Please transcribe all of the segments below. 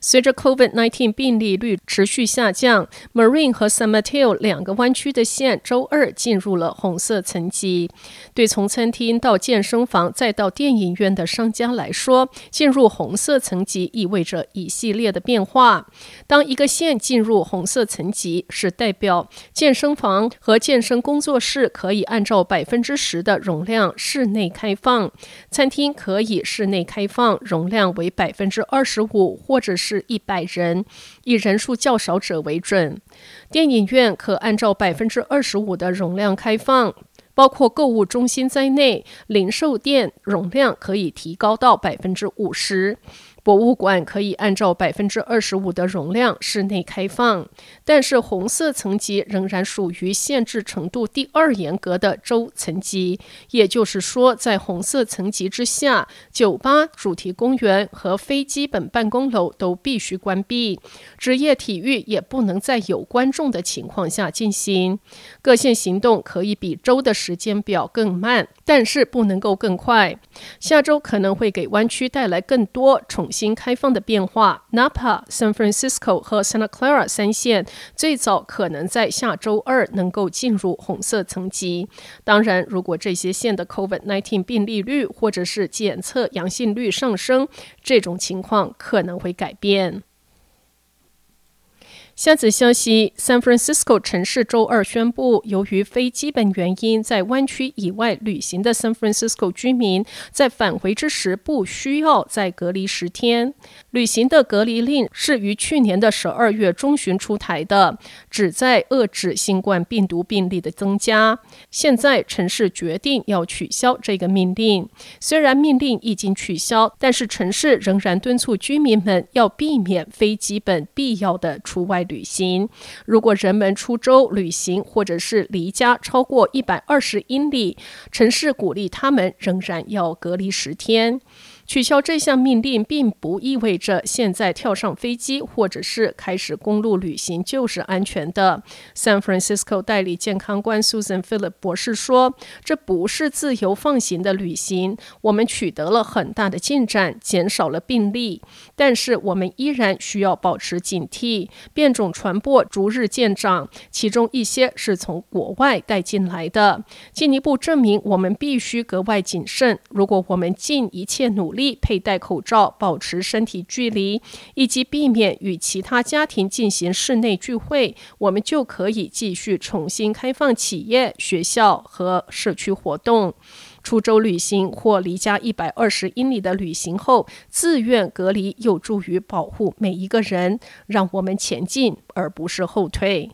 随着 COVID-19 病例率持续下降，Marine 和 San Mateo 两个湾区的县周二进入了红色层级。对从餐厅到健身房再到电影院的商家来说，进入红色层级意味着一系列的变化。当一个县进入红色层级，是代表健身房和健身工作室可以按照百分之十的容量室内开放，餐厅可以室内开放容量为百分之二十五或者是一百人，以人数较少者为准。电影院可按照百分之二十五的容量开放，包括购物中心在内，零售店容量可以提高到百分之五十。博物馆可以按照百分之二十五的容量室内开放，但是红色层级仍然属于限制程度第二严格的州层级。也就是说，在红色层级之下，酒吧、主题公园和非基本办公楼都必须关闭，职业体育也不能在有观众的情况下进行。各县行动可以比州的时间表更慢，但是不能够更快。下周可能会给湾区带来更多重新开放的变化，Napa、San Francisco 和 Santa Clara 三县最早可能在下周二能够进入红色层级。当然，如果这些县的 COVID-19 病例率或者是检测阳性率上升，这种情况可能会改变。下则消息：San Francisco 城市周二宣布，由于非基本原因在湾区以外旅行的 San Francisco 居民，在返回之时不需要再隔离十天。旅行的隔离令是于去年的十二月中旬出台的，旨在遏制新冠病毒病例的增加。现在城市决定要取消这个命令。虽然命令已经取消，但是城市仍然敦促居民们要避免非基本必要的出外旅行。如果人们出州旅行或者是离家超过一百二十英里，城市鼓励他们仍然要隔离十天。取消这项命令，并不意味着现在跳上飞机或者是开始公路旅行就是安全的。San Francisco 代理健康官 Susan Philip 博士说：“这不是自由放行的旅行。我们取得了很大的进展，减少了病例，但是我们依然需要保持警惕。变种传播逐日渐长，其中一些是从国外带进来的。进一步证明，我们必须格外谨慎。如果我们尽一切努力。”力佩戴口罩，保持身体距离，以及避免与其他家庭进行室内聚会，我们就可以继续重新开放企业、学校和社区活动。出州旅行或离家一百二十英里的旅行后，自愿隔离有助于保护每一个人，让我们前进而不是后退。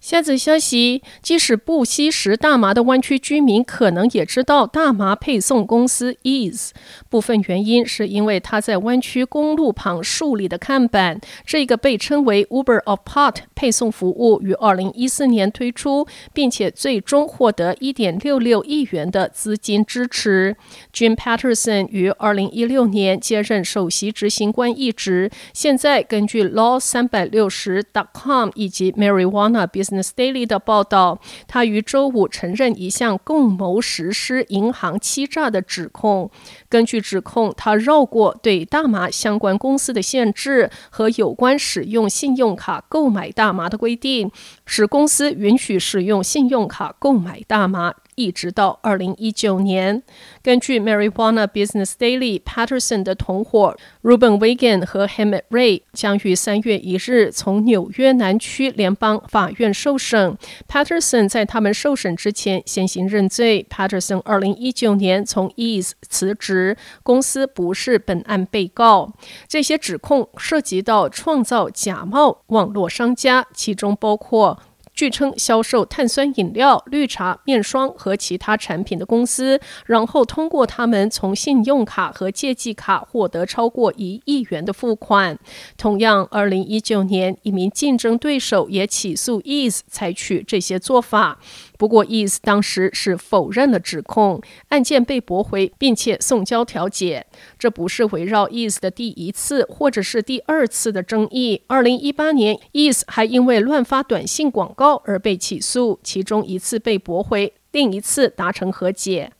下则消息：即使不吸食大麻的湾区居民，可能也知道大麻配送公司 Eaze。部分原因是因为它在湾区公路旁树立的看板。这个被称为 Uber of Pot 配送服务于二零一四年推出，并且最终获得一点六六亿元的资金支持。Jim Patterson 于二零一六年接任首席执行官一职。现在根据 Law 三百六十 .com 以及 Marijuana Business The Daily 的报道，他于周五承认一项共谋实施银行欺诈的指控。根据指控，他绕过对大麻相关公司的限制和有关使用信用卡购买大麻的规定，使公司允许使用信用卡购买大麻。一直到二零一九年，根据 Marijuana Business Daily，Patterson 的同伙 Ruben Wigan 和 Hemet Ray 将于三月一日从纽约南区联邦法院受审。Patterson 在他们受审之前先行认罪。Patterson 二零一九年从 Ease 辞职，公司不是本案被告。这些指控涉及到创造假冒网络商家，其中包括。据称销售碳酸饮料、绿茶、面霜和其他产品的公司，然后通过他们从信用卡和借记卡获得超过一亿元的付款。同样，二零一九年，一名竞争对手也起诉 Ease 采取这些做法。不过，Ease 当时是否认了指控，案件被驳回，并且送交调解。这不是围绕 Ease 的第一次，或者是第二次的争议。二零一八年，Eaze 还因为乱发短信广告而被起诉，其中一次被驳回，另一次达成和解。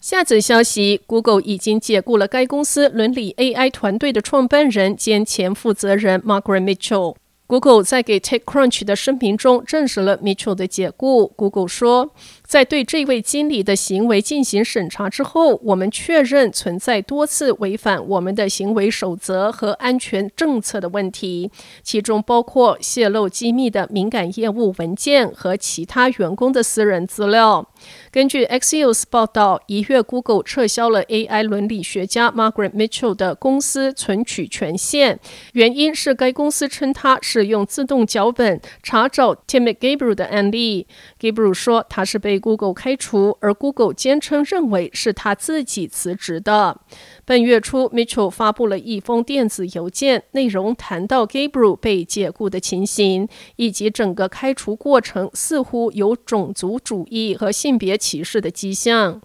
下则消息：Google 已经解雇了该公司伦理 AI 团队的创办人兼前负责人 Margaret Mitchell。Google 在给 TechCrunch 的声明中证实了 Mitchell 的解雇。Google 说，在对这位经理的行为进行审查之后，我们确认存在多次违反我们的行为守则和安全政策的问题，其中包括泄露机密的敏感业务文件和其他员工的私人资料。根据 Axios 报道，一月 Google 撤销了 AI 伦理学家 Margaret Mitchell 的公司存取权限，原因是该公司称他使用自动脚本查找 Tim Gabriel 的案例。Gabriel 说他是被 Google 开除，而 Google 坚称认为是他自己辞职的。本月初，Mitchell 发布了一封电子邮件，内容谈到 Gabriel 被解雇的情形，以及整个开除过程似乎有种族主义和性别歧视的迹象。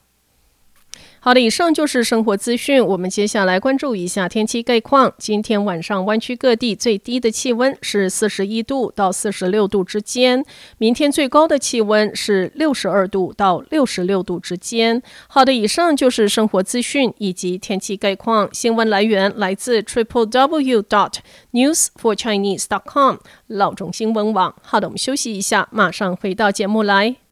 好的，以上就是生活资讯。我们接下来关注一下天气概况。今天晚上湾区各地最低的气温是四十一度到四十六度之间，明天最高的气温是六十二度到六十六度之间。好的，以上就是生活资讯以及天气概况。新闻来源来自 triple w dot news for chinese dot com 老中新闻网。好的，我们休息一下，马上回到节目来。